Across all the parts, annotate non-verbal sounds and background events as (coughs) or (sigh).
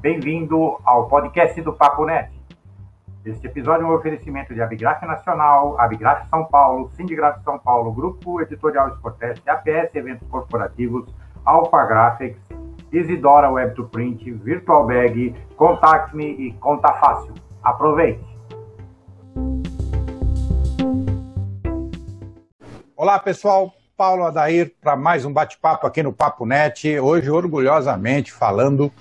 Bem-vindo ao podcast do Papo Net. Este episódio é um oferecimento de Abigraf Nacional, Abigraf São Paulo, Sindigraf São Paulo, Grupo Editorial Sportest, APS Eventos Corporativos, Alpha Graphics, Isidora Web to Print, Virtual Bag, Contact Me e Conta Fácil. Aproveite! Olá, pessoal. Paulo Adair para mais um bate-papo aqui no Papo Net. Hoje, orgulhosamente, falando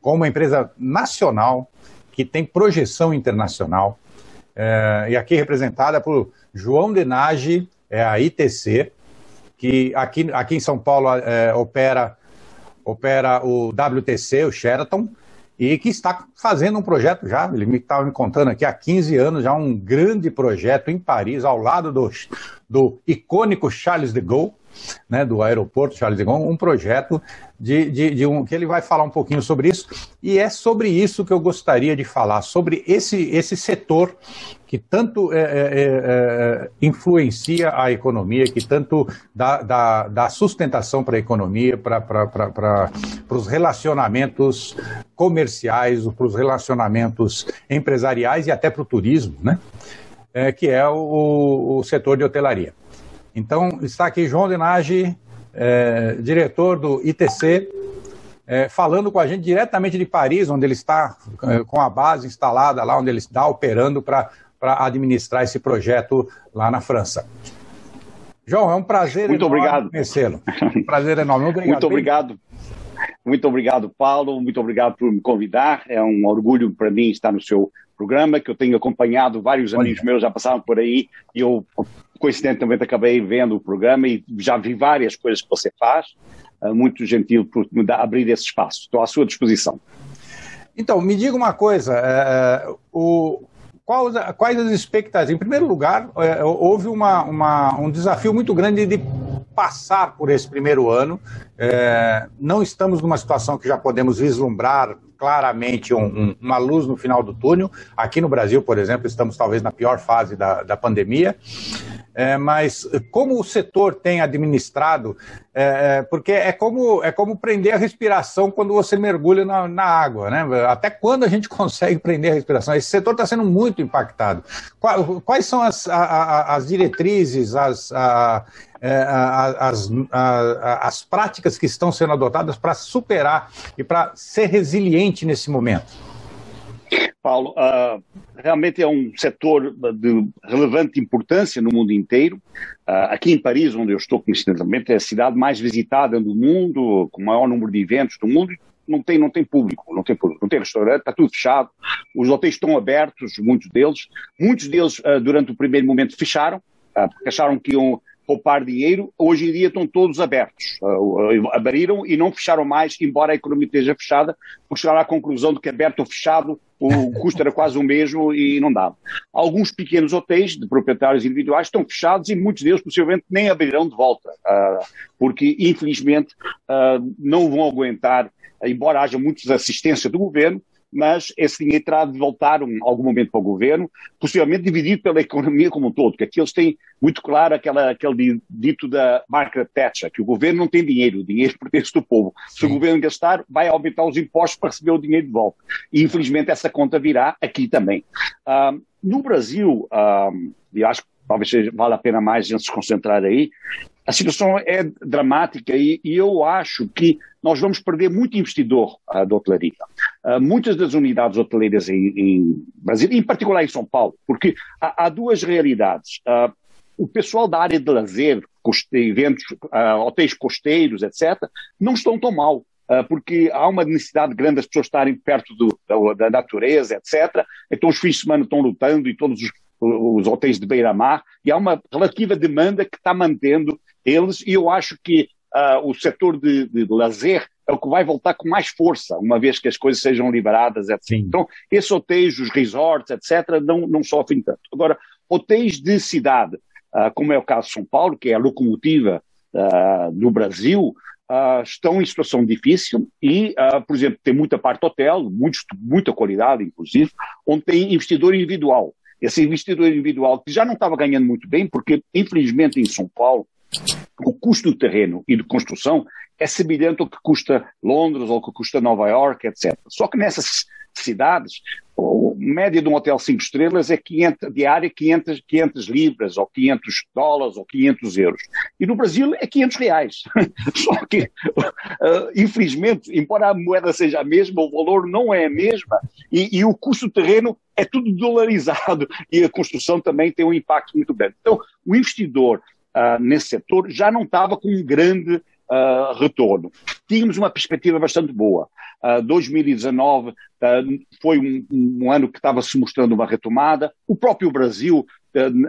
com uma empresa nacional que tem projeção internacional. É, e aqui representada por João Denage, é a ITC, que aqui, aqui em São Paulo é, opera, opera o WTC, o Sheraton, e que está fazendo um projeto já, ele me estava me contando aqui há 15 anos, já um grande projeto em Paris, ao lado do, do icônico Charles de Gaulle, né, do aeroporto Charles de Gaulle, um projeto de, de, de, um que ele vai falar um pouquinho sobre isso, e é sobre isso que eu gostaria de falar, sobre esse, esse setor que tanto é, é, é, é influencia a economia, que tanto dá, dá, dá sustentação para a economia, para os relacionamentos comerciais, para os relacionamentos empresariais e até para o turismo, né? É, que é o, o setor de hotelaria. Então, está aqui João Denage, é, diretor do ITC, é, falando com a gente diretamente de Paris, onde ele está é, com a base instalada lá, onde ele está operando para administrar esse projeto lá na França. João, é um prazer Muito obrigado. conhecê-lo. Um (laughs) prazer enorme. Obrigado. Muito obrigado. Muito obrigado, Paulo. Muito obrigado por me convidar. É um orgulho para mim estar no seu programa, que eu tenho acompanhado. Vários amigos meus já passaram por aí e eu coincidentemente acabei vendo o programa e já vi várias coisas que você faz. Uh, muito gentil por me abrir esse espaço. Estou à sua disposição. Então, me diga uma coisa: é, o, qual, quais as expectativas? Em primeiro lugar, é, houve uma, uma, um desafio muito grande de passar por esse primeiro ano. É, não estamos numa situação que já podemos vislumbrar claramente um, uma luz no final do túnel. Aqui no Brasil, por exemplo, estamos talvez na pior fase da, da pandemia. É, mas como o setor tem administrado, é, é, porque é como, é como prender a respiração quando você mergulha na, na, água, né? Até quando a gente (laughs) consegue prender a respiração? Esse setor está sendo muito impactado. Quais são as, a, a, as diretrizes, as, a, é, as, as práticas que estão sendo adotadas para superar e para ser resiliente nesse momento? Paulo, uh, realmente é um setor de relevante importância no mundo inteiro. Uh, aqui em Paris, onde eu estou coincidentemente, é a cidade mais visitada do mundo, com o maior número de eventos do mundo, não tem, não tem público, não tem público, não tem restaurante, está tudo fechado. Os hotéis estão abertos, muitos deles. Muitos deles, uh, durante o primeiro momento, fecharam, porque acharam que iam poupar dinheiro, hoje em dia estão todos abertos. Uh, abriram e não fecharam mais, embora a economia esteja fechada, porque chegaram à conclusão de que aberto ou fechado o custo era quase o mesmo e não dava. Alguns pequenos hotéis de proprietários individuais estão fechados e muitos deles possivelmente nem abrirão de volta, uh, porque infelizmente uh, não vão aguentar, embora haja muita assistência do governo, mas esse dinheiro terá de voltar um, algum momento para o governo, possivelmente dividido pela economia como um todo, porque aqui eles têm muito claro aquela, aquele dito da Margaret Thatcher, que o governo não tem dinheiro, o dinheiro (laughs) pertence do povo. Sim. Se o governo gastar, vai aumentar os impostos para receber o dinheiro de volta. E infelizmente essa conta virá aqui também. Uh, no Brasil, uh, e acho que talvez vale a pena mais a gente se concentrar aí, a situação é dramática e, e, eu acho que nós vamos perder muito investidor uh, da hotelaria. Uh, muitas das unidades hoteleiras em, em, Brasil, em particular em São Paulo, porque há, há duas realidades. Uh, o pessoal da área de lazer, coste, eventos, hotéis costeiros, etc., não estão tão mal porque há uma necessidade grande das pessoas estarem perto do, da, da, natureza, etc. Então os fins de semana estão lutando e todos os, os hotéis de beira-mar, e há uma relativa demanda que está mantendo eles, e eu acho que uh, o setor de, de, lazer é o que vai voltar com mais força, uma vez que as coisas sejam liberadas, etc. Sim. Então, esses hotéis, os resorts, etc., não, não sofrem tanto. Agora, hotéis de cidade, uh, como é o caso de São Paulo, que é a locomotiva uh, do Brasil, Uh, estão em situação difícil e, uh, por exemplo, tem muita parte hotel, muito, muita qualidade, inclusive, onde tem investidor individual. Esse investidor individual que já não estava ganhando muito bem, porque, infelizmente, em São Paulo, o custo do terreno e de construção é semelhante ao que custa Londres ou ao que custa Nova York, etc. Só que nessas cidades, média de um hotel 5 estrelas é 500, diária 500, 500 libras, ou 500 dólares, ou 500 euros. E no Brasil é 500 reais. (laughs) Só que, uh, infelizmente, embora a moeda seja a mesma, o valor não é a mesma, e, e o custo do terreno é tudo dolarizado, (laughs) e a construção também tem um impacto muito grande. Então, o investidor uh, nesse setor já não estava com um grande uh, retorno. Tínhamos uma perspectiva bastante boa. Uh, 2019 uh, foi um, um, ano que estava se mostrando uma retomada. O próprio Brasil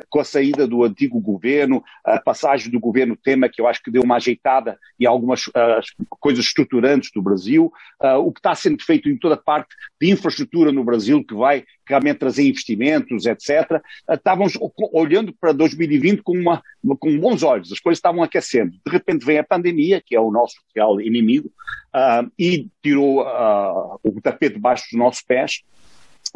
com a saída do antigo governo, a passagem do governo Temer, que eu acho que deu uma ajeitada em algumas uh, coisas estruturantes do Brasil, uh, o que está sendo feito em toda parte de infraestrutura no Brasil, que vai realmente trazer investimentos, etc. Uh, estávamos olhando para 2020 com, uma, com bons olhos, as coisas estavam aquecendo. De repente vem a pandemia, que é o nosso real inimigo, e tirou o tapete debaixo dos nossos pés.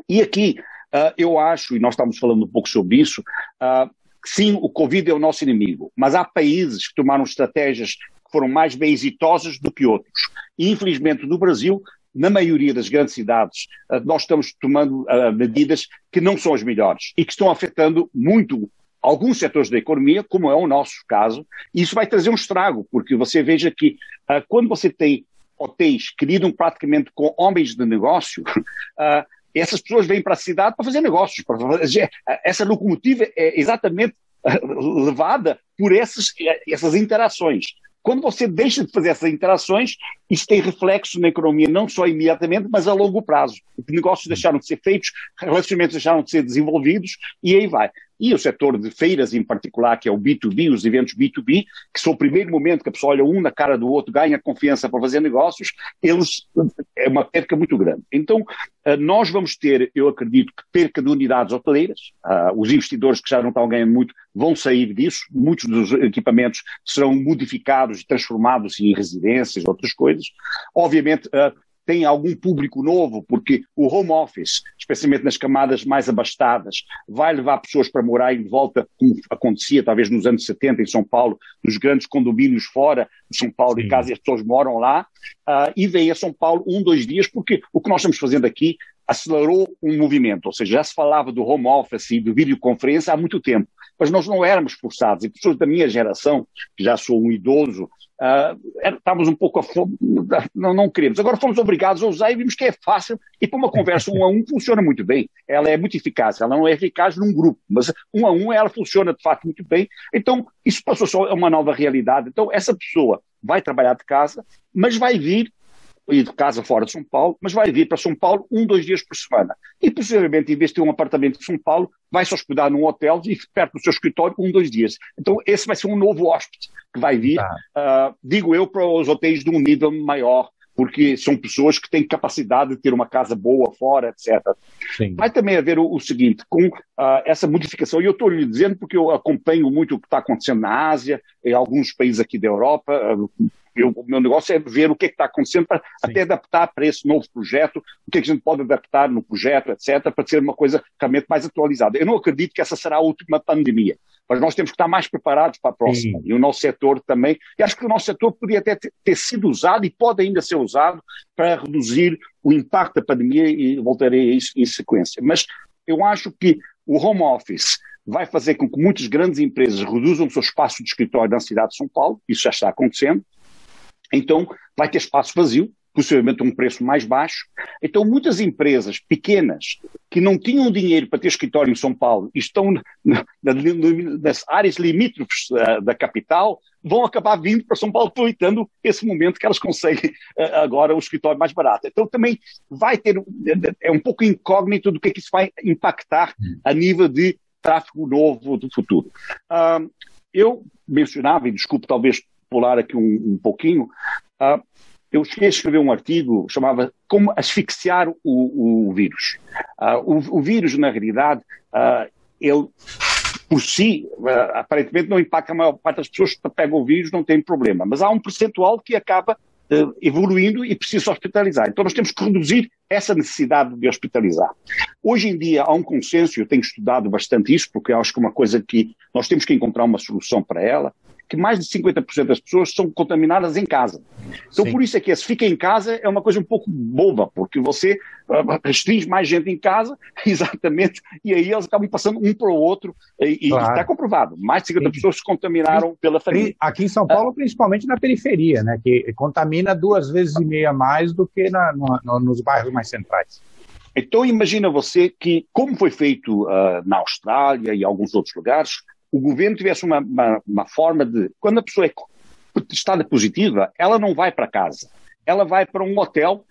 E aqui Uh, eu acho, e nós estamos falando um pouco sobre isso, uh, sim, o Covid é o nosso inimigo, mas há países que tomaram estratégias que foram mais bem exitosas do que outros. E, infelizmente, no Brasil, na maioria das grandes cidades, uh, nós estamos tomando medidas que não são as melhores e que estão afetando muito alguns setores da economia, como é o nosso caso, e isso vai trazer um estrago, porque você veja que quando você tem hotéis que lidam praticamente com homens de negócio, uh, (laughs) essas pessoas vêm para a cidade para fazer negócios. Para fazer, essa locomotiva é exatamente levada por essas, essas interações. Quando você deixa de fazer essas interações, isso tem reflexo na economia, não só imediatamente, mas a longo prazo. Negócios deixaram de ser feitos, relacionamentos deixaram de ser desenvolvidos, e aí vai e o setor de feiras em particular, que é o B2B, os eventos B2B, que são o primeiro momento que a pessoa olha um na cara do outro, ganha confiança para fazer negócios, eles é uma perca muito grande. Então, eh, nós vamos ter, eu acredito, que perca de unidades hoteleiras, uh, os investidores que já não estão ganhando muito vão sair disso, muitos dos equipamentos serão modificados e transformados em residências, outras coisas. Obviamente, tem algum público novo, porque o home office, especialmente nas camadas mais abastadas, vai levar pessoas para morar em volta, como acontecia talvez nos anos 70 em São Paulo, nos grandes condomínios fora de São Paulo Sim. e casa e as pessoas moram lá, uh, e vêm a São Paulo um, dois dias, porque o que nós estamos fazendo aqui acelerou um movimento, ou seja, já se falava do home office e do videoconferência há muito tempo, mas nós não éramos forçados, e pessoas da minha geração, que já sou um idoso, Uh, estávamos um pouco a fome, não, não queremos. Agora fomos obrigados a usar e vimos que é fácil e para uma conversa um a um funciona muito bem. Ela é muito eficaz, ela não é eficaz num grupo, mas um a um ela funciona de facto muito bem. Então isso passou só a uma nova realidade. Então essa pessoa vai trabalhar de casa, mas vai vir e de casa fora de São Paulo, mas vai vir para São Paulo um, dois dias por semana. E possivelmente, em vez de ter um apartamento em São Paulo, vai se hospedar num hotel e perto do seu escritório um, dois dias. Então, esse vai ser um novo hóspede que vai vir, uh, digo eu, para os hotéis de um nível maior, porque são pessoas que têm capacidade de ter uma casa boa fora, etc. Sim. Vai também haver o, o seguinte, com uh, essa modificação, e eu estou lhe dizendo porque eu acompanho muito o que está acontecendo na Ásia, em alguns países aqui da Europa, uh, eu, o meu negócio é ver o que é está acontecendo para até adaptar para esse novo projeto, o que, é que a gente pode adaptar no projeto, etc., para ser uma coisa realmente mais atualizada. Eu não acredito que essa será a última pandemia, mas nós temos que estar mais preparados para a próxima. Sim. E o nosso setor também. E acho que o nosso setor poderia até ter, ter sido usado e pode ainda ser usado para reduzir o impacto da pandemia e voltarei a isso em sequência. Mas eu acho que o home office vai fazer com que muitas grandes empresas reduzam o seu espaço de escritório na cidade de São Paulo, isso já está acontecendo, então, vai ter espaço vazio, possivelmente um preço mais baixo. Então, muitas empresas pequenas que não tinham dinheiro para ter escritório em São Paulo e estão nas áreas limítrofes uh, da capital, vão acabar vindo para São Paulo aproveitando esse momento que elas conseguem uh, agora o escritório mais barato. Então, também vai ter, é um pouco incógnito do que é que isso vai impactar a nível de tráfego novo do futuro. Uh, eu mencionava, e desculpe talvez pular aqui um, um pouquinho, uh, eu cheguei a escrever um artigo chamava Como asfixiar o, o vírus. Uh, o, o, vírus, na realidade, uh, ele por si, aparentemente não impacta a maior parte das pessoas que pegam o vírus, não tem problema, mas há um percentual que acaba evoluindo e precisa hospitalizar. Então nós temos que reduzir essa necessidade de hospitalizar. Hoje em dia há um consenso, eu tenho estudado bastante isso, porque acho que é uma coisa que nós temos que encontrar uma solução para ela, que mais de 50% das pessoas são contaminadas em casa. Então, Sim. por isso é que se fica em casa é uma coisa um pouco boba, porque você uh, restringe mais gente em casa, (laughs) exatamente, e aí eles acabam passando um para o outro, e, claro. está comprovado, mais de 50% Sim. pessoas se contaminaram pela família. Aqui em São Paulo, uh, principalmente na periferia, né, que contamina duas vezes e meia mais do que na, no, nos bairros mais centrais. Então imagina você que, como foi feito uh, na Austrália e alguns outros lugares, o governo tivesse uma, uma, uma forma de, quando a pessoa é testada positiva, ela não vai para casa, ela vai para um hotel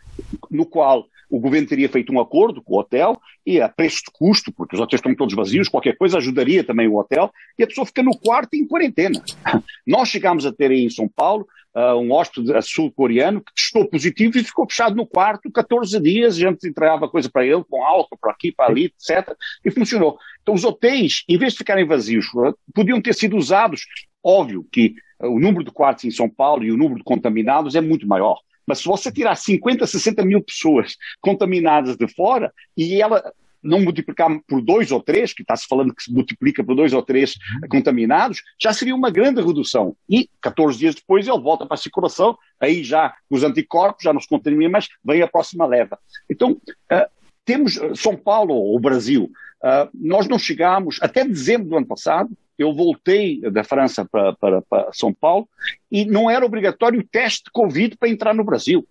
no qual o governo teria feito um acordo com o hotel e a preço de custo, porque os hotéis estão todos vazios, qualquer coisa ajudaria também o hotel, e a pessoa fica no quarto em quarentena. (laughs) Nós chegámos a ter aí em São Paulo uh, um hóspede sul-coreano que testou positivo e ficou fechado no quarto 14 dias, a gente entregava coisa para ele, com álcool, para aqui, para ali, etc. E funcionou. Então os hotéis, em vez de ficarem vazios, podiam ter sido usados. Óbvio que o número de quartos em São Paulo e o número de contaminados é muito maior. Mas se você tirar 50, 60 mil pessoas (laughs) contaminadas de fora e ela não multiplicar por dois ou três, que está-se falando que se multiplica por dois ou três uhum. contaminados, já seria uma grande redução. E 14 dias depois ele volta para a circulação, aí já os anticorpos já não se contaminam, mas vem a próxima leva. Então, uh, temos eh, São Paulo, ou Brasil, uh, nós não chegámos, até dezembro do ano passado, eu voltei da França para, para, para, São Paulo e não era obrigatório o teste de Covid para entrar no Brasil.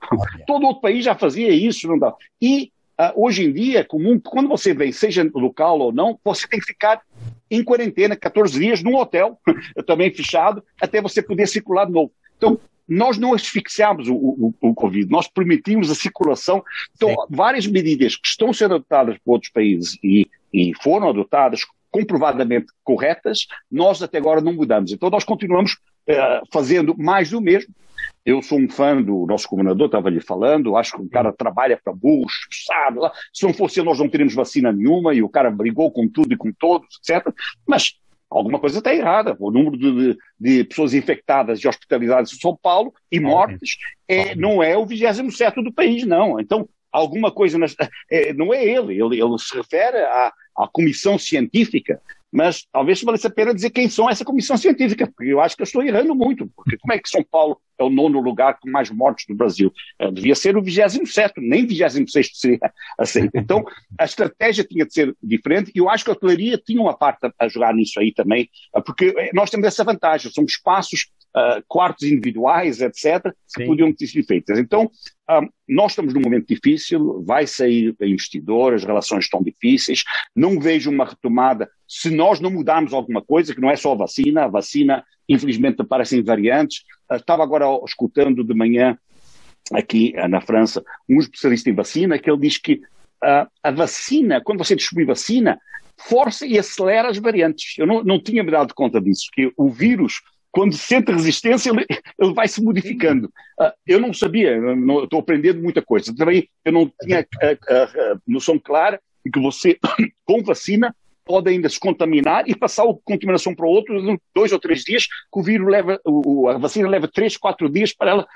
Todo outro país já fazia isso, não dá. E hoje em dia é comum, quando você vem, seja local ou não, você tem que ficar em quarentena 14 dias num hotel, (laughs) também fechado, até você poder circular de novo. Então, nós não asfixiamos o, o, o, Covid, nós permitimos a circulação. Então, Sim. várias medidas que estão sendo adotadas por outros países e, e foram adotadas comprovadamente corretas, nós até agora não mudamos. Então, nós continuamos uh, fazendo mais do mesmo. Eu sou um fã do nosso governador, estava lhe falando, acho que o cara trabalha para burros, sabe? Se não fosse nós não teríamos vacina nenhuma e o cara brigou com tudo e com todos, etc. Mas alguma coisa está errada. O número de, de, pessoas infectadas e hospitalizadas em São Paulo e mortes é, não é o 27 do país, não. Então, alguma coisa, nas, é, não é ele, ele, ele se refere à, à comissão científica mas talvez valesse a pena dizer quem são essa comissão científica, porque eu acho que eu estou errando muito, porque como é que São Paulo é o nono lugar com mais mortes do Brasil? É, devia ser o 27 nem 26 seria aceito. Então, a estratégia tinha de ser diferente, e eu acho que a hotelaria tinha uma parte a, a jogar nisso aí também, porque nós temos essa vantagem, são espaços uh, quartos individuais, etc., que Sim. podiam ter sido feitas. Então, um, nós estamos num momento difícil, vai sair investidor, as relações estão difíceis, não vejo uma retomada se nós não mudarmos alguma coisa, que não é só a vacina, a vacina, infelizmente, aparecem variantes. Uh, estava agora escutando de manhã, aqui uh, na França, um especialista em vacina, que ele diz que a vacina, quando você distribui vacina, força e acelera as variantes. Eu não, não tinha me dado conta disso, que o vírus quando sente resistência, ele, ele vai se modificando. Uh, eu não sabia, estou aprendendo muita coisa. Também eu não tinha a, a, a noção clara de que você, (coughs) com vacina, pode ainda se contaminar e passar a contaminação para o outro dois ou três dias, que o vírus leva, o, a vacina leva três, quatro dias para ela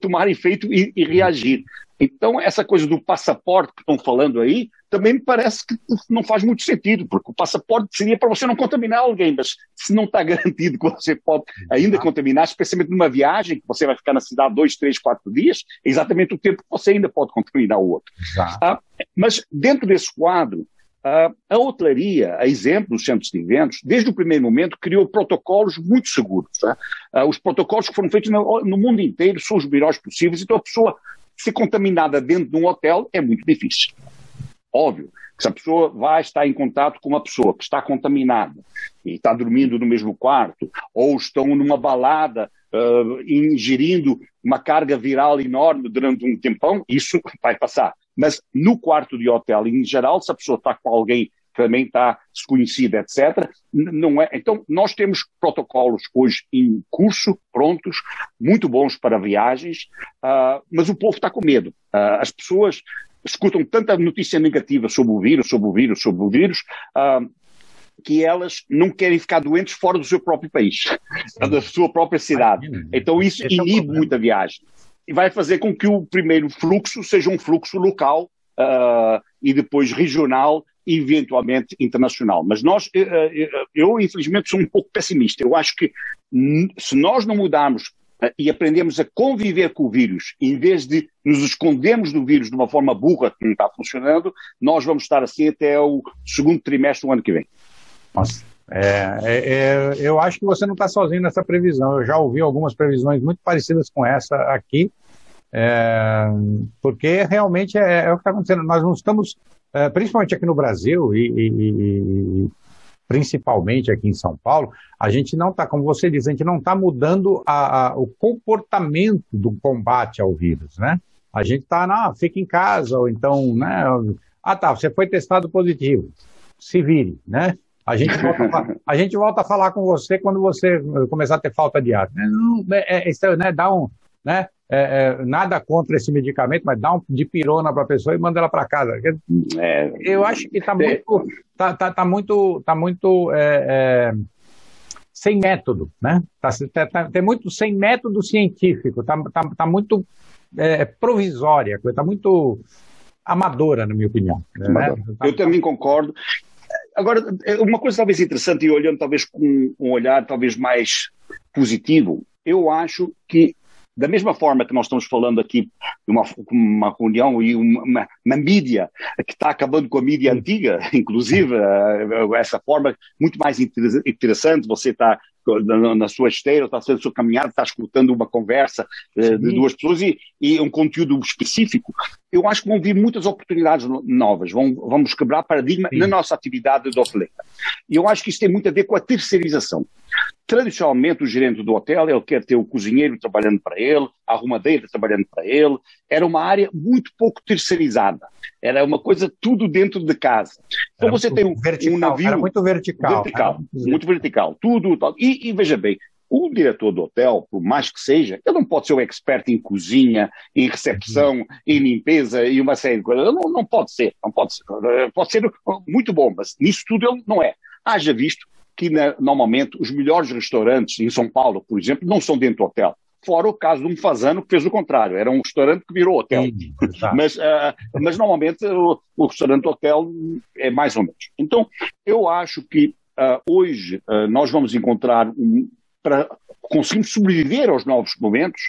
tomar efeito e, e reagir. Então, essa coisa do passaporte que estão falando aí, também me parece que não faz muito sentido, porque o passaporte seria para você não contaminar alguém, mas se não está (laughs) garantido que você pode ainda contaminar, especialmente numa viagem, que você vai ficar na cidade dois, três, quatro dias, é exatamente o tempo que você ainda pode contaminar o outro. Ah, mas dentro desse quadro, a hotelaria, a exemplo dos centros de eventos, desde o primeiro momento criou protocolos muito seguros. Tá? Ah, os protocolos que foram feitos no, no mundo inteiro são os melhores possíveis, então a pessoa ser contaminada dentro de um hotel é muito difícil. Óbvio que se a pessoa vai estar em contato com uma pessoa que está contaminada e está dormindo no mesmo quarto, ou estão numa balada uh, ingerindo uma carga viral enorme durante um tempão, isso (laughs) vai passar. Mas no quarto de hotel, em geral, se a pessoa está com alguém que também está desconhecida, etc. Não é. Então, nós temos protocolos hoje em curso, prontos, muito bons para viagens, uh, mas o povo está com medo. Uh, as pessoas escutam tanta notícia negativa sobre o vírus, sobre o vírus, sobre o vírus, uh, que elas não querem ficar doentes fora do seu próprio país, (laughs) da sua própria cidade. Então isso inibe muito a viagem. E vai fazer com que o primeiro fluxo seja um fluxo local uh, e depois regional eventualmente internacional. Mas nós, eu infelizmente sou um pouco pessimista. Eu acho que se nós não mudarmos e aprendemos a conviver com o vírus, em vez de nos escondermos do vírus de uma forma burra que não está funcionando, nós vamos estar assim até o segundo trimestre do ano que vem. Nossa. É, é, é, eu acho que você não está sozinho nessa previsão. Eu já ouvi algumas previsões muito parecidas com essa aqui, é, porque realmente é, é o que está acontecendo. Nós não estamos, é, principalmente aqui no Brasil e, e, e, principalmente aqui em São Paulo, a gente não está, como você diz, a gente não está mudando a, a, o comportamento do combate ao vírus, né? A gente está, não, fica em casa, ou então, né? Ah, tá, você foi testado positivo, se vire, né? A gente, volta, a gente volta a falar com você quando você começar a ter falta de ar. Não, é, é, é, né, dá um, né, é, é, nada contra esse medicamento, mas dá um de pirona para a pessoa e manda ela para casa. É, eu acho que está muito, tá, tá, tá, muito, tá muito é, sem método, né? Tá, tá, tá, tem muito sem método científico, tá, tá, tá muito provisória, está muito amadora, na minha opinião. Né? Eu também concordo. Agora, uma coisa talvez interessante, e olhando talvez com um olhar talvez mais positivo, eu acho que da mesma forma que nós estamos falando aqui de uma, uma reunião e uma, uma mídia que está acabando com a mídia antiga, (laughs) inclusive eh, essa forma muito mais interessante, você está na sua esteira, está fazendo a sua caminhada, está escutando uma conversa uh, de duas pessoas e, e, um conteúdo específico, eu acho que vão vir muitas oportunidades novas, vão, vamos quebrar paradigma Sim. na nossa atividade de hoteleira. E eu acho que isso tem muito a ver com a terceirização. Tradicionalmente, o gerente do hotel, ele quer ter o cozinheiro trabalhando para ele, a arrumadeira trabalhando para ele. Era uma área muito pouco terceirizada. Era uma coisa tudo dentro de casa. Então era você tem um, vertical, um navio... Era muito vertical. Vertical, muito, muito vertical. Tudo, tudo. E, e veja bem, o diretor do hotel, por mais que seja, ele não pode ser um expert em cozinha, em recepção, uhum. em limpeza e uma série de coisas. Não, não pode ser, não pode ser. Pode ser muito bom, mas nisso tudo ele não é. Haja visto que né, normalmente os melhores restaurantes em São Paulo, por exemplo, não são dentro do hotel. Fora o caso de um fazano que fez o contrário, era um restaurante que virou hotel. Sim, mas, uh, mas normalmente o, o restaurante hotel é mais ou menos. Então, eu acho que uh, hoje uh, nós vamos encontrar um, para conseguirmos sobreviver aos novos momentos,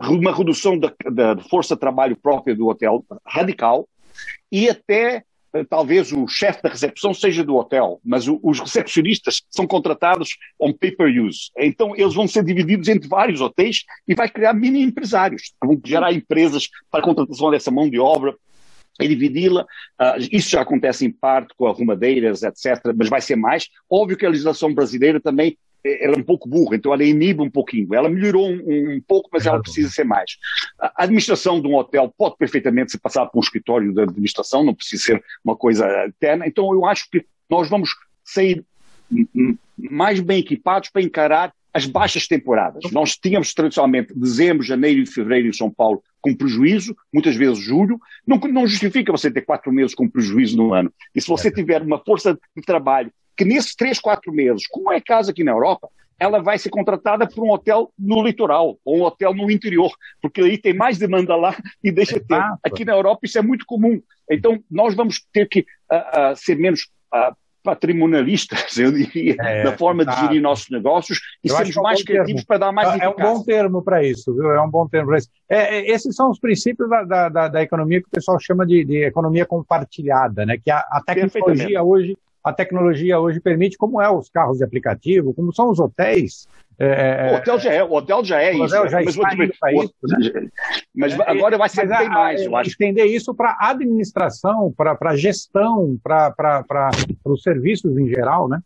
uma redução da, da força de trabalho própria do hotel radical e até talvez o chefe da recepção seja do hotel, mas o, os recepcionistas são contratados on pay-per-use. Então eles vão ser divididos entre vários hotéis e vai criar mini empresários, vão gerar empresas para a contratação dessa mão de obra e dividi-la. Uh, isso já acontece em parte com arrumadeiras, etc., mas vai ser mais. Óbvio que a legislação brasileira também ela é um pouco burra, então ela inibe um pouquinho. Ela melhorou um, um pouco, mas ela precisa ser mais. A administração de um hotel pode perfeitamente ser passada por um escritório de administração, não precisa ser uma coisa eterna. Então eu acho que nós vamos sair mais bem equipados para encarar as baixas temporadas. Nós tínhamos tradicionalmente dezembro, janeiro e fevereiro em São Paulo com prejuízo, muitas vezes julho. Não, não justifica você ter quatro meses com prejuízo no ano. E se você tiver uma força de trabalho que nesses três, quatro meses, como é caso aqui na Europa, ela vai ser contratada por um hotel no litoral ou um hotel no interior, porque aí tem mais demanda lá e deixa ter. Aqui na Europa isso é muito comum. Então nós vamos ter que uh, uh, ser menos uh, patrimonialistas, (laughs) eu diria, é, na forma tá. de gerir nossos negócios e eu sermos é mais criativos termo. para dar mais É, é um bom termo para isso, viu? É um bom termo para isso. É, é, esses são os princípios da, da, da, economia que o pessoal chama de, de economia compartilhada, né? Que a, a tecnologia hoje a tecnologia hoje permite, como é os carros de aplicativo, como são os hotéis. É, é, o hotel já é, o hotel já é o isso. Já mas, isso né? mas é, agora vai ser bem mais, eu acho. Estender isso para administração, para gestão, para os serviços em geral, né?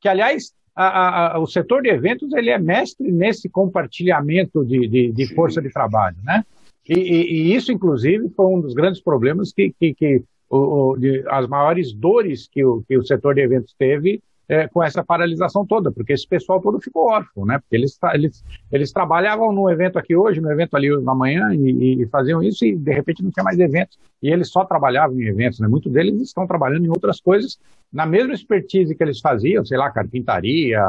Que, aliás, a, a, o setor de eventos ele é mestre nesse compartilhamento de, de, de força de trabalho, né? E, e, e, isso, inclusive, foi um dos grandes problemas que, que, que o, o, de, as maiores dores que o, que o setor de eventos teve é, com essa paralisação toda, porque esse pessoal todo ficou órfão, né? Porque eles, eles, eles trabalhavam num evento aqui hoje, no evento ali na manhã, e, e, faziam isso, e de repente não tinha mais eventos. E eles só trabalhavam em eventos, né? Muitos deles estão trabalhando em outras coisas, na mesma expertise que eles faziam, sei lá, carpintaria,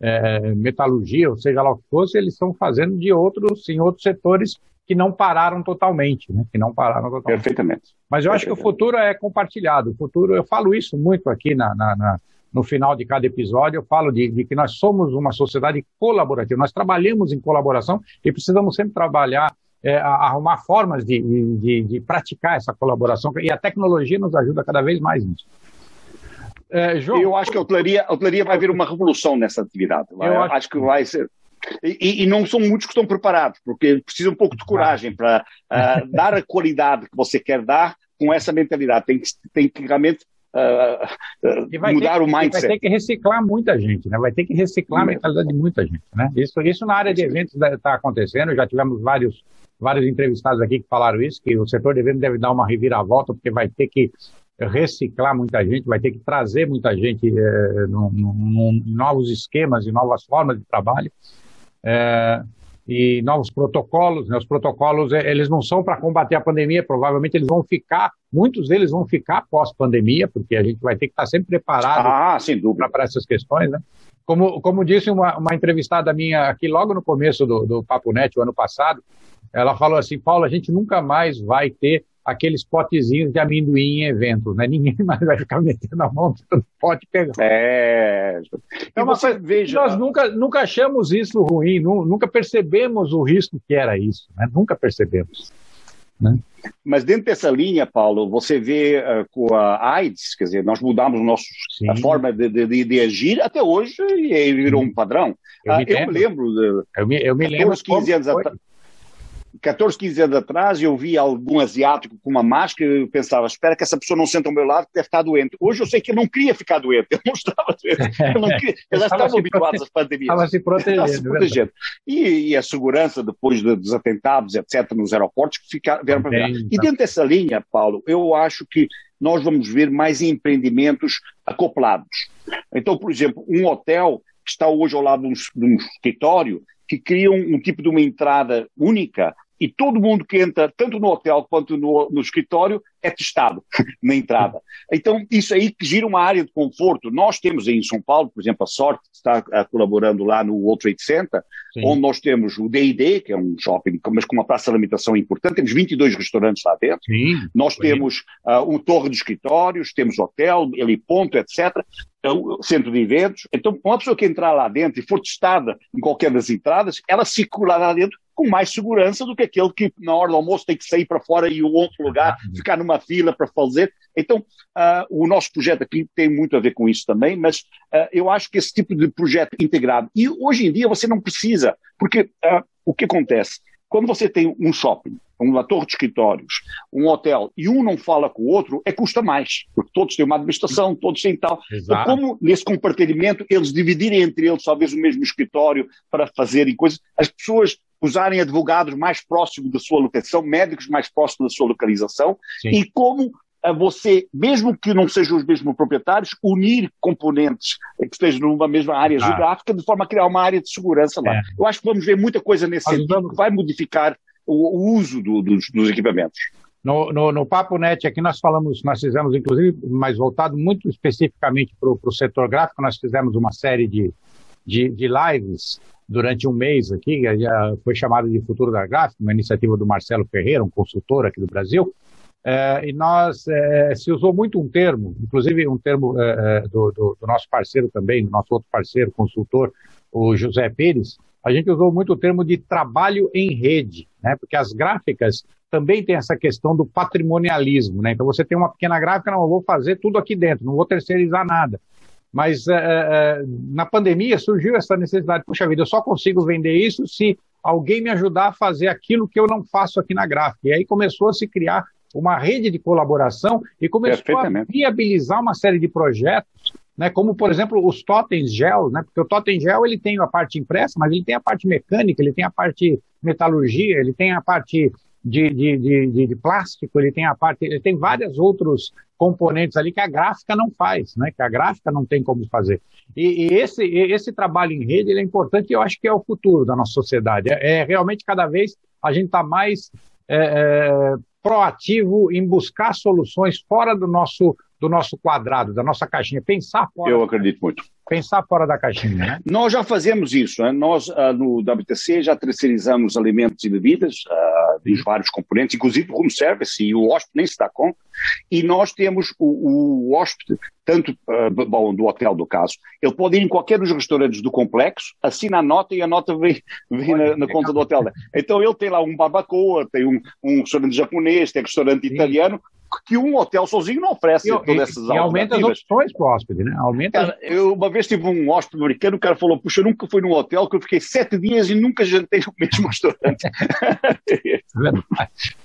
é, metalurgia, ou seja lá o que fosse, eles estão fazendo de outros, em outros setores que não pararam totalmente, né? Que não pararam totalmente. Perfeitamente. Mas eu acho que o futuro é compartilhado. O futuro, eu falo isso muito aqui na, na, na no final de cada episódio, eu falo de, de, que nós somos uma sociedade colaborativa. Nós trabalhamos em colaboração e precisamos sempre trabalhar, é, arrumar formas de, de, de, praticar essa colaboração. E a tecnologia nos ajuda cada vez mais nisso. É, João, eu acho que a hotelaria, a hotelaria vai vir uma revolução nessa atividade. Eu acho, acho que vai ser. E, e, não são muitos que estão preparados, porque precisa um pouco de coragem para uh, dar a qualidade que você quer dar com essa mentalidade. Tem que, tem que realmente uh, uh, mudar ter, o mindset. Vai ter que reciclar muita gente, né? vai ter que reciclar a mentalidade de muita gente. Né? Isso, isso na área de eventos está acontecendo, já tivemos vários, vários entrevistados aqui que falaram isso, que o setor de eventos deve dar uma reviravolta, porque vai ter que reciclar muita gente, vai ter que trazer muita gente é, no, no, no, novos esquemas e novas formas de trabalho é, e novos protocolos. Né? Os protocolos é, eles não são para combater a pandemia, provavelmente eles vão ficar, muitos deles vão ficar pós-pandemia, porque a gente vai ter que estar sempre preparado ah, para essas questões. Né? Como, como disse uma, uma entrevistada minha aqui logo no começo do, do Papo Net, o ano passado, ela falou assim, Paulo, a gente nunca mais vai ter aqueles potezinhos de amendoim em eventos, né? (laughs) Ninguém mais vai ficar metendo a mão no pote pegar. É. Então, e você veja. Nós nunca, nunca achamos isso ruim, nunca percebemos o risco que era isso, né? Nunca percebemos. Né? Mas dentro dessa linha, Paulo, você vê uh, com a AIDS, quer dizer, nós mudamos nosso, a forma de, de, de, agir até hoje e virou um padrão. Eu, uh, me, eu me lembro. De, eu me, eu me lembro. 15 anos atrás 14, 15 anos atrás, eu vi algum asiático com uma máscara e eu pensava, espera que essa pessoa não senta ao meu lado, que deve estar doente. Hoje eu sei que ele não queria ficar doente, (laughs) ele não estava doente, ele não queria, eles já estavam habituados às pandemias. Estava se protegendo. se protegendo. E, e, a segurança depois de, dos atentados, etc., nos aeroportos, que ficaram, vieram para cá. E dentro dessa linha, Paulo, eu acho que nós vamos ver mais empreendimentos acoplados. Então, por exemplo, um hotel que está hoje ao lado de um, de um escritório, que cria um, um, tipo de uma entrada única e todo mundo que entra, tanto no hotel quanto no, no escritório, é testado (laughs) na entrada. Então, isso aí que gira uma área de conforto. Nós temos aí em São Paulo, por exemplo, a Sorte está colaborando lá no World Trade Center, Sim. onde nós temos o D&D, que é um shopping, mas com uma praça de alimentação importante, temos 22 restaurantes lá dentro. Sim. Nós Sim. temos uh, um torre de escritórios, temos hotel, heliponto, etc., então, centro de eventos. Então, uma pessoa que entrar lá dentro e for testada em qualquer das entradas, ela circula lá dentro com mais segurança do que aquele que na hora do almoço tem que sair para fora e o outro lugar, ficar numa fila para fazer. Então, uh, o nosso projeto aqui tem muito a ver com isso também, mas uh, eu acho que esse tipo de projeto integrado, e hoje em dia você não precisa, porque uh, o que acontece? Quando você tem um shopping, uma torre de escritórios, um hotel, e um não fala com o outro, é custa mais, porque todos têm uma administração, todos têm tal. Então, como nesse compartilhamento eles dividirem entre eles talvez o mesmo escritório para fazerem coisas, as pessoas usarem advogados mais próximos da sua locação, médicos mais próximos da sua localização, Sim. e como a você, mesmo que não sejam os mesmos proprietários, unir componentes que estejam numa mesma área ah. geográfica de forma a criar uma área de segurança lá. É. Eu acho que vamos ver muita coisa nesse Ajudando. sentido que vai modificar o, o uso do, dos, dos, equipamentos. No, no, no, Papo Net aqui nós falamos, nós fizemos inclusive, mais voltado muito especificamente para o setor gráfico, nós fizemos uma série de, de, de lives durante um mês aqui, foi chamado de Futuro da Gráfica, uma iniciativa do Marcelo Ferreira, um consultor aqui do Brasil, e nós é, se usou muito um termo, inclusive um termo é, do, do, do, nosso parceiro também, do nosso outro parceiro, consultor, o José Pires, a gente usou muito o termo de trabalho em rede, né? Porque as gráficas também tem essa questão do patrimonialismo, né? Então você tem uma pequena gráfica, não, eu vou fazer tudo aqui dentro, não vou terceirizar nada. Mas na pandemia surgiu essa necessidade, puxa vida, eu só consigo vender isso se alguém me ajudar a fazer aquilo que eu não faço aqui na gráfica. E aí começou a se criar uma rede de colaboração e começou a viabilizar uma série de projetos, né, como, por exemplo, os totens gel, né, porque o totem gel ele tem a parte impressa, mas ele tem a parte mecânica, ele tem a parte metalurgia, ele tem a parte de, de, de, de, plástico, ele tem a parte, ele tem vários outros componentes ali que a gráfica não faz, né? Que a gráfica não tem como fazer. E, e esse, esse trabalho em rede ele é importante e eu acho que é o futuro da nossa sociedade. É, é realmente cada vez a gente está mais é, é, proativo em buscar soluções fora do nosso, do nosso quadrado, da nossa caixinha, pensar fora. Eu acredito muito. Pensar fora da caixinha, né? Nós já fazemos isso, né? nós uh, no WTC já terceirizamos alimentos e bebidas, uh, uh, dos vários componentes, inclusive o room service, e o hóspede nem se dá conta. E nós temos o, o hóspede, tanto uh, bom, do hotel, do caso, ele pode ir em qualquer dos restaurantes do complexo, assina a nota e a nota vem, vem na, na, conta do hotel. Então ele tem lá um barbacoa, tem um, um restaurante japonês, tem um restaurante Sim. italiano, que um hotel sozinho não oferece e, todas essas e, e aumenta as opções para o hóspede, né? Aumenta cara, eu uma vez tive um hóspede americano, o cara falou, puxa, eu nunca fui num hotel que eu fiquei sete dias e nunca jantei no mesmo (laughs) restaurante. (laughs) é verdade.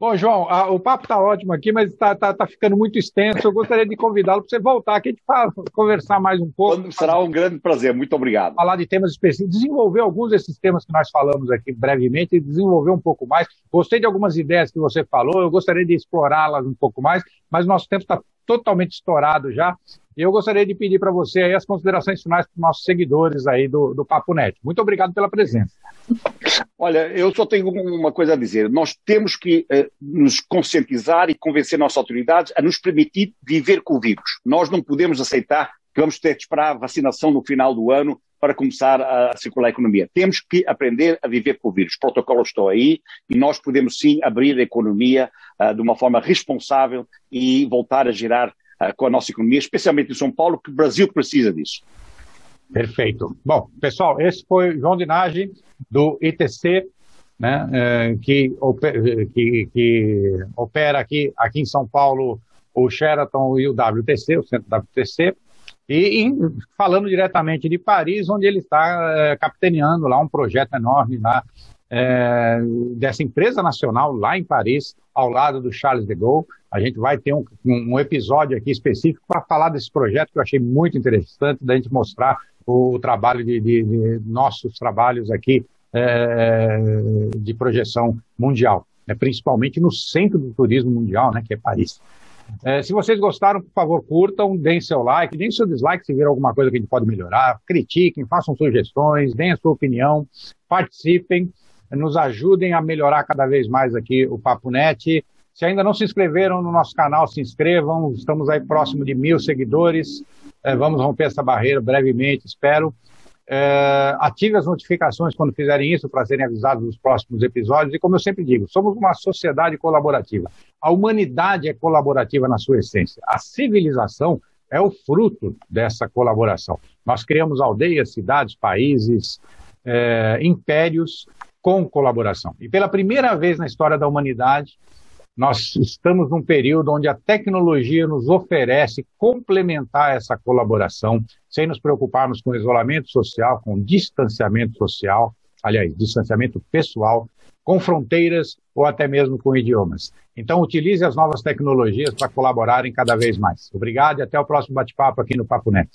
Bom, João, a, o papo está ótimo aqui, mas está tá, tá ficando muito extenso. Eu gostaria de convidá-lo para você voltar aqui para conversar mais um pouco. Será um grande prazer, muito obrigado. Falar de temas específicos, desenvolver alguns desses temas que nós falamos aqui brevemente e desenvolver um pouco mais. Gostei de algumas ideias que você falou, eu gostaria de explorá-las um pouco mais, mas nosso tempo está totalmente estourado já. E eu gostaria de pedir para você aí as considerações finais para os nossos seguidores aí do, do Papo Net. Muito obrigado pela presença. Olha, eu só tenho uma coisa a dizer. Nós temos que uh, nos conscientizar e convencer nossas autoridades a nos permitir viver com o vírus. Nós não podemos aceitar que vamos ter que esperar a vacinação no final do ano para começar a circular a economia. Temos que aprender a viver com o vírus. Os protocolos estão aí e nós podemos sim abrir a economia uh, de uma forma responsável e voltar a girar com a nossa economia, especialmente em São Paulo, que o Brasil precisa disso. Perfeito. Bom, pessoal, esse foi João Dinage, do ITC, né, eh, que, que, que, opera aqui, aqui em São Paulo o Sheraton e o WTC, o centro WTC, e, e falando diretamente de Paris, onde ele está é, capitaneando lá um projeto enorme lá, é, dessa empresa nacional lá em Paris, ao lado do Charles de Gaulle. A gente vai ter um, um episódio aqui específico para falar desse projeto que eu achei muito interessante, da gente mostrar o, trabalho de, de, de, nossos trabalhos aqui é, de projeção mundial, né, principalmente no centro do turismo mundial, né, que é Paris. É, se vocês gostaram, por favor, curtam, deem seu like, deem seu dislike se viram alguma coisa que a gente pode melhorar, critiquem, façam sugestões, deem a sua opinião, participem, nos ajudem a melhorar cada vez mais aqui o Papo Net. Se ainda não se inscreveram no nosso canal, se inscrevam, estamos aí próximo de mil seguidores, é, vamos romper essa barreira brevemente, espero. É, ative as notificações quando fizerem isso para serem avisados dos próximos episódios. E como eu sempre digo, somos uma sociedade colaborativa. A humanidade é colaborativa na sua essência. A civilização é o fruto dessa colaboração. Nós criamos aldeias, cidades, países, é, impérios com colaboração. E pela primeira vez na história da humanidade, nós estamos num período onde a tecnologia nos oferece complementar essa colaboração, sem nos preocuparmos com isolamento social, com distanciamento social, aliás, distanciamento pessoal, com fronteiras ou até mesmo com idiomas. Então, utilize as novas tecnologias para colaborarem cada vez mais. Obrigado e até o próximo bate-papo aqui no Papo Net.